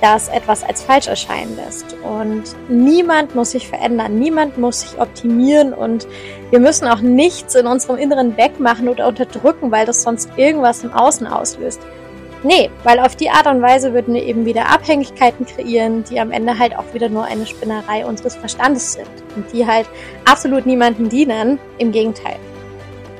das etwas als falsch erscheinen lässt. Und niemand muss sich verändern, niemand muss sich optimieren und wir müssen auch nichts in unserem Inneren wegmachen oder unterdrücken, weil das sonst irgendwas im Außen auslöst. Nee, weil auf die Art und Weise würden wir eben wieder Abhängigkeiten kreieren, die am Ende halt auch wieder nur eine Spinnerei unseres Verstandes sind und die halt absolut niemanden dienen. Im Gegenteil.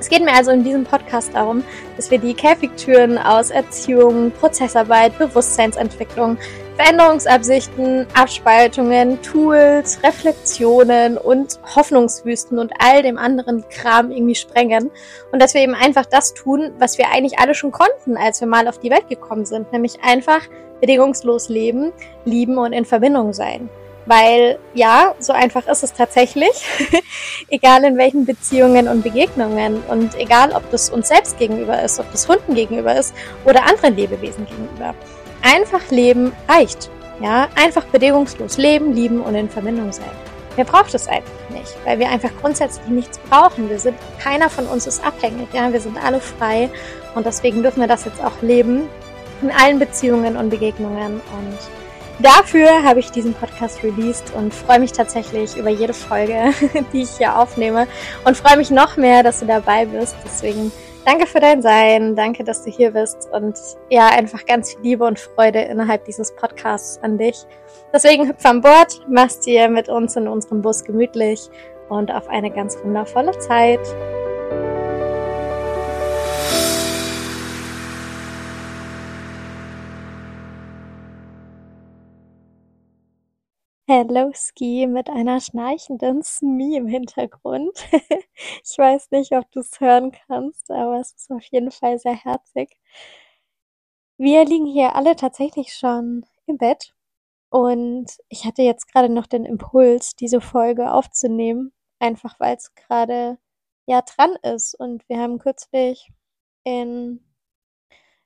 Es geht mir also in diesem Podcast darum, dass wir die Käfigtüren aus Erziehung, Prozessarbeit, Bewusstseinsentwicklung, Veränderungsabsichten, Abspaltungen, Tools, Reflexionen und Hoffnungswüsten und all dem anderen Kram irgendwie sprengen. Und dass wir eben einfach das tun, was wir eigentlich alle schon konnten, als wir mal auf die Welt gekommen sind. Nämlich einfach bedingungslos leben, lieben und in Verbindung sein. Weil ja, so einfach ist es tatsächlich. egal in welchen Beziehungen und Begegnungen und egal ob das uns selbst gegenüber ist, ob das Hunden gegenüber ist oder anderen Lebewesen gegenüber. Einfach leben reicht. Ja, einfach bedingungslos leben, lieben und in Verbindung sein. Wer braucht es einfach nicht, weil wir einfach grundsätzlich nichts brauchen. Wir sind, keiner von uns ist abhängig, ja, wir sind alle frei und deswegen dürfen wir das jetzt auch leben in allen Beziehungen und Begegnungen und Dafür habe ich diesen Podcast released und freue mich tatsächlich über jede Folge, die ich hier aufnehme und freue mich noch mehr, dass du dabei bist. Deswegen danke für dein Sein, danke, dass du hier bist und ja, einfach ganz viel Liebe und Freude innerhalb dieses Podcasts an dich. Deswegen hüpf an Bord, machst dir mit uns in unserem Bus gemütlich und auf eine ganz wundervolle Zeit. Hello Ski mit einer schnarchenden Smee im Hintergrund. ich weiß nicht, ob du es hören kannst, aber es ist auf jeden Fall sehr herzig. Wir liegen hier alle tatsächlich schon im Bett und ich hatte jetzt gerade noch den Impuls, diese Folge aufzunehmen, einfach weil es gerade ja dran ist und wir haben kürzlich in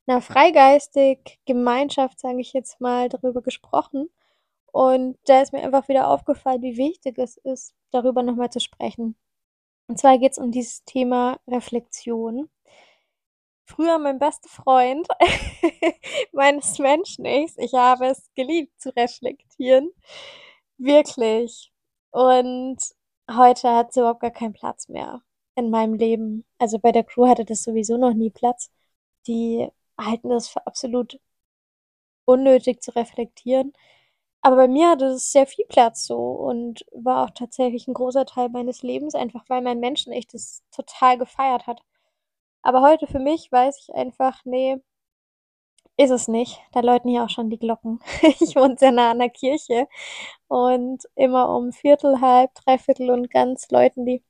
einer freigeistig Gemeinschaft, sage ich jetzt mal, darüber gesprochen und da ist mir einfach wieder aufgefallen, wie wichtig es ist, darüber nochmal zu sprechen. Und zwar geht es um dieses Thema Reflexion. Früher mein bester Freund meines Menschen ist, ich habe es geliebt zu reflektieren. Wirklich. Und heute hat es überhaupt gar keinen Platz mehr in meinem Leben. Also bei der Crew hatte das sowieso noch nie Platz. Die halten das für absolut unnötig zu reflektieren. Aber bei mir hatte es sehr viel Platz so und war auch tatsächlich ein großer Teil meines Lebens, einfach weil mein Menschen echt das total gefeiert hat. Aber heute für mich weiß ich einfach, nee, ist es nicht. Da läuten hier auch schon die Glocken. Ich wohne sehr nah an der Kirche und immer um Viertel, halb, Dreiviertel und ganz läuten die.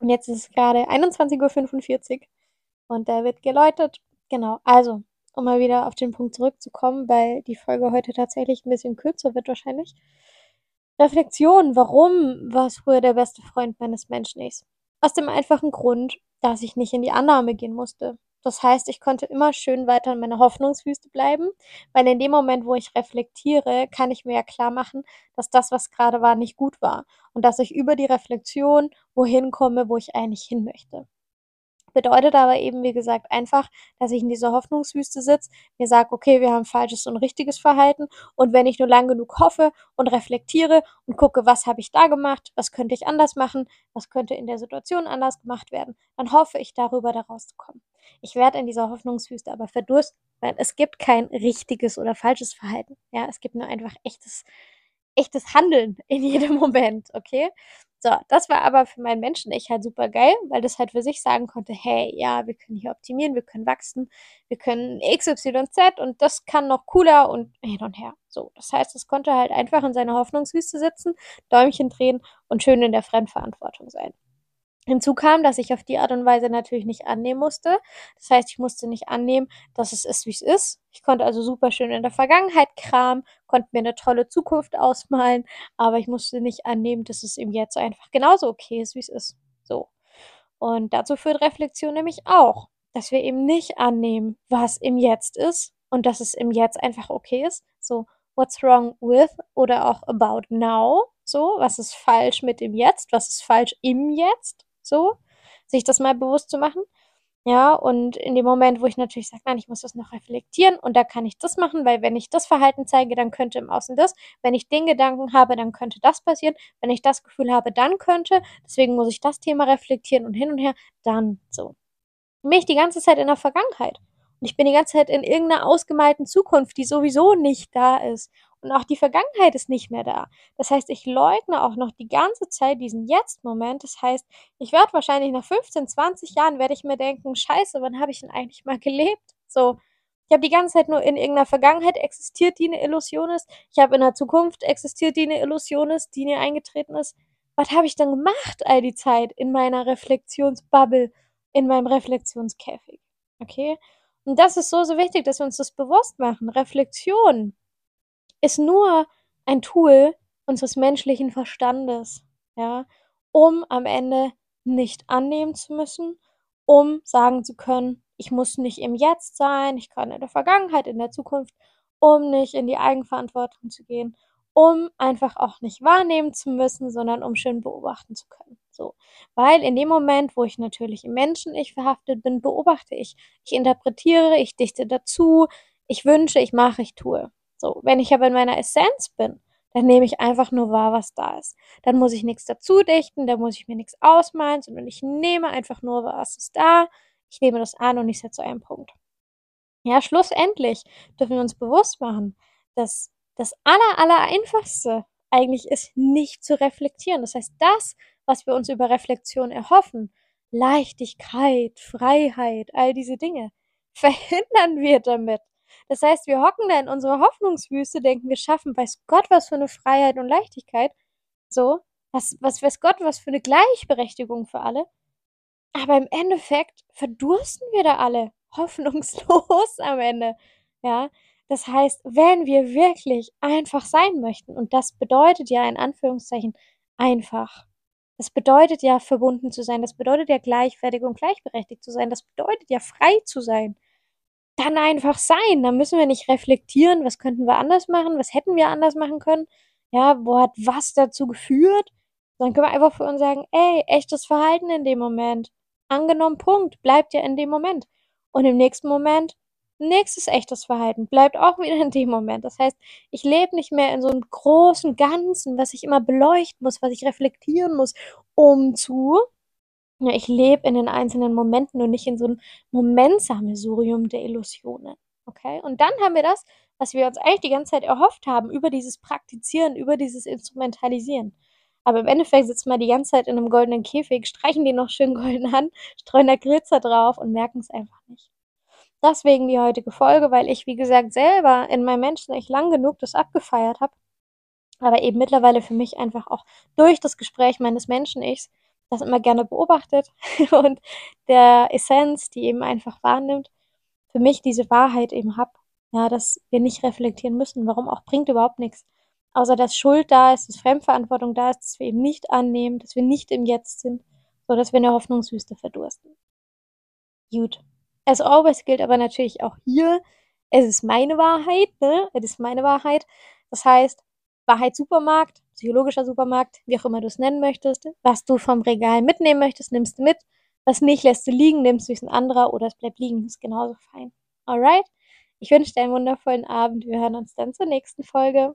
Und jetzt ist es gerade 21.45 Uhr und da wird geläutet. Genau, also, um mal wieder auf den Punkt zurückzukommen, weil die Folge heute tatsächlich ein bisschen kürzer wird wahrscheinlich. Reflexion, warum war es früher der beste Freund meines Menschen ist? Aus dem einfachen Grund, dass ich nicht in die Annahme gehen musste. Das heißt, ich konnte immer schön weiter in meiner Hoffnungswüste bleiben, weil in dem Moment, wo ich reflektiere, kann ich mir ja klar machen, dass das, was gerade war, nicht gut war und dass ich über die Reflexion wohin komme, wo ich eigentlich hin möchte. Bedeutet aber eben, wie gesagt, einfach, dass ich in dieser Hoffnungswüste sitze, mir sage, okay, wir haben falsches und richtiges Verhalten und wenn ich nur lang genug hoffe und reflektiere und gucke, was habe ich da gemacht, was könnte ich anders machen, was könnte in der Situation anders gemacht werden, dann hoffe ich darüber, da rauszukommen. Ich werde in dieser Hoffnungswüste aber verdursten, weil es gibt kein richtiges oder falsches Verhalten. Ja, es gibt nur einfach echtes, echtes Handeln in jedem Moment, okay? So, das war aber für meinen Menschen echt halt super geil, weil das halt für sich sagen konnte, hey, ja, wir können hier optimieren, wir können wachsen, wir können XYZ und das kann noch cooler und hin und her. So, das heißt, es konnte halt einfach in seiner Hoffnungswüste sitzen, Däumchen drehen und schön in der Fremdverantwortung sein. Hinzu kam, dass ich auf die Art und Weise natürlich nicht annehmen musste. Das heißt, ich musste nicht annehmen, dass es ist, wie es ist. Ich konnte also super schön in der Vergangenheit kramen, konnte mir eine tolle Zukunft ausmalen, aber ich musste nicht annehmen, dass es im Jetzt einfach genauso okay ist, wie es ist. So. Und dazu führt Reflexion nämlich auch, dass wir eben nicht annehmen, was im Jetzt ist und dass es im Jetzt einfach okay ist. So, what's wrong with oder auch about now. So, was ist falsch mit dem Jetzt? Was ist falsch im Jetzt? So, sich das mal bewusst zu machen. Ja, und in dem Moment, wo ich natürlich sage, nein, ich muss das noch reflektieren und da kann ich das machen, weil wenn ich das Verhalten zeige, dann könnte im Außen das. Wenn ich den Gedanken habe, dann könnte das passieren. Wenn ich das Gefühl habe, dann könnte. Deswegen muss ich das Thema reflektieren und hin und her, dann so. Bin ich die ganze Zeit in der Vergangenheit. Und ich bin die ganze Zeit in irgendeiner ausgemalten Zukunft, die sowieso nicht da ist. Und auch die Vergangenheit ist nicht mehr da. Das heißt, ich leugne auch noch die ganze Zeit diesen Jetzt-Moment. Das heißt, ich werde wahrscheinlich nach 15, 20 Jahren werde ich mir denken, scheiße, wann habe ich denn eigentlich mal gelebt? So, ich habe die ganze Zeit nur in irgendeiner Vergangenheit existiert, die eine Illusion ist. Ich habe in der Zukunft existiert, die eine Illusion ist, die mir eingetreten ist. Was habe ich dann gemacht all die Zeit in meiner Reflexionsbubble, in meinem Reflexionskäfig? Okay? Und das ist so, so wichtig, dass wir uns das bewusst machen. Reflexion ist nur ein Tool unseres menschlichen Verstandes, ja, um am Ende nicht annehmen zu müssen, um sagen zu können, ich muss nicht im Jetzt sein, ich kann in der Vergangenheit, in der Zukunft, um nicht in die Eigenverantwortung zu gehen, um einfach auch nicht wahrnehmen zu müssen, sondern um schön beobachten zu können. So. Weil in dem Moment, wo ich natürlich im Menschen-Ich verhaftet bin, beobachte ich. Ich interpretiere, ich dichte dazu, ich wünsche, ich mache, ich tue. So, wenn ich aber in meiner Essenz bin, dann nehme ich einfach nur wahr, was da ist. Dann muss ich nichts dazu dichten, dann muss ich mir nichts ausmalen, sondern ich nehme einfach nur, was ist da. Ich nehme das an und ich setze einen Punkt. Ja, schlussendlich dürfen wir uns bewusst machen, dass das aller, aller einfachste eigentlich ist, nicht zu reflektieren. Das heißt, das, was wir uns über Reflexion erhoffen, Leichtigkeit, Freiheit, all diese Dinge, verhindern wir damit, das heißt, wir hocken da in unserer Hoffnungswüste, denken, wir schaffen, weiß Gott, was für eine Freiheit und Leichtigkeit. So, was, was weiß Gott, was für eine Gleichberechtigung für alle. Aber im Endeffekt verdursten wir da alle hoffnungslos am Ende. Ja, das heißt, wenn wir wirklich einfach sein möchten, und das bedeutet ja in Anführungszeichen einfach, das bedeutet ja verbunden zu sein, das bedeutet ja gleichwertig und gleichberechtigt zu sein, das bedeutet ja frei zu sein dann einfach sein. Da müssen wir nicht reflektieren, was könnten wir anders machen, was hätten wir anders machen können. Ja, wo hat was dazu geführt? Dann können wir einfach für uns sagen, ey, echtes Verhalten in dem Moment. Angenommen, Punkt, bleibt ja in dem Moment. Und im nächsten Moment, nächstes echtes Verhalten, bleibt auch wieder in dem Moment. Das heißt, ich lebe nicht mehr in so einem großen Ganzen, was ich immer beleuchten muss, was ich reflektieren muss, um zu, ja, ich lebe in den einzelnen Momenten und nicht in so einem Momentsammelsurium der Illusionen. Okay? Und dann haben wir das, was wir uns eigentlich die ganze Zeit erhofft haben über dieses Praktizieren, über dieses Instrumentalisieren. Aber im Endeffekt sitzen wir die ganze Zeit in einem goldenen Käfig, streichen den noch schön golden an, streuen da Glitzer drauf und merken es einfach nicht. Deswegen die heutige Folge, weil ich, wie gesagt, selber in meinem Menschen echt lang genug das abgefeiert habe. Aber eben mittlerweile für mich einfach auch durch das Gespräch meines Menschen-Ichs das immer gerne beobachtet und der Essenz, die eben einfach wahrnimmt, für mich diese Wahrheit eben hab. Ja, dass wir nicht reflektieren müssen. Warum auch bringt überhaupt nichts. Außer dass Schuld da ist, dass Fremdverantwortung da ist, dass wir eben nicht annehmen, dass wir nicht im Jetzt sind, so dass wir in der Hoffnungswüste verdursten. Gut. As always gilt aber natürlich auch hier, es ist meine Wahrheit, ne? Es ist meine Wahrheit. Das heißt, Wahrheit Supermarkt, psychologischer Supermarkt, wie auch immer du es nennen möchtest. Was du vom Regal mitnehmen möchtest, nimmst du mit. Was nicht, lässt du liegen, nimmst du es ein anderer oder es bleibt liegen, ist genauso fein. Alright? Ich wünsche dir einen wundervollen Abend. Wir hören uns dann zur nächsten Folge.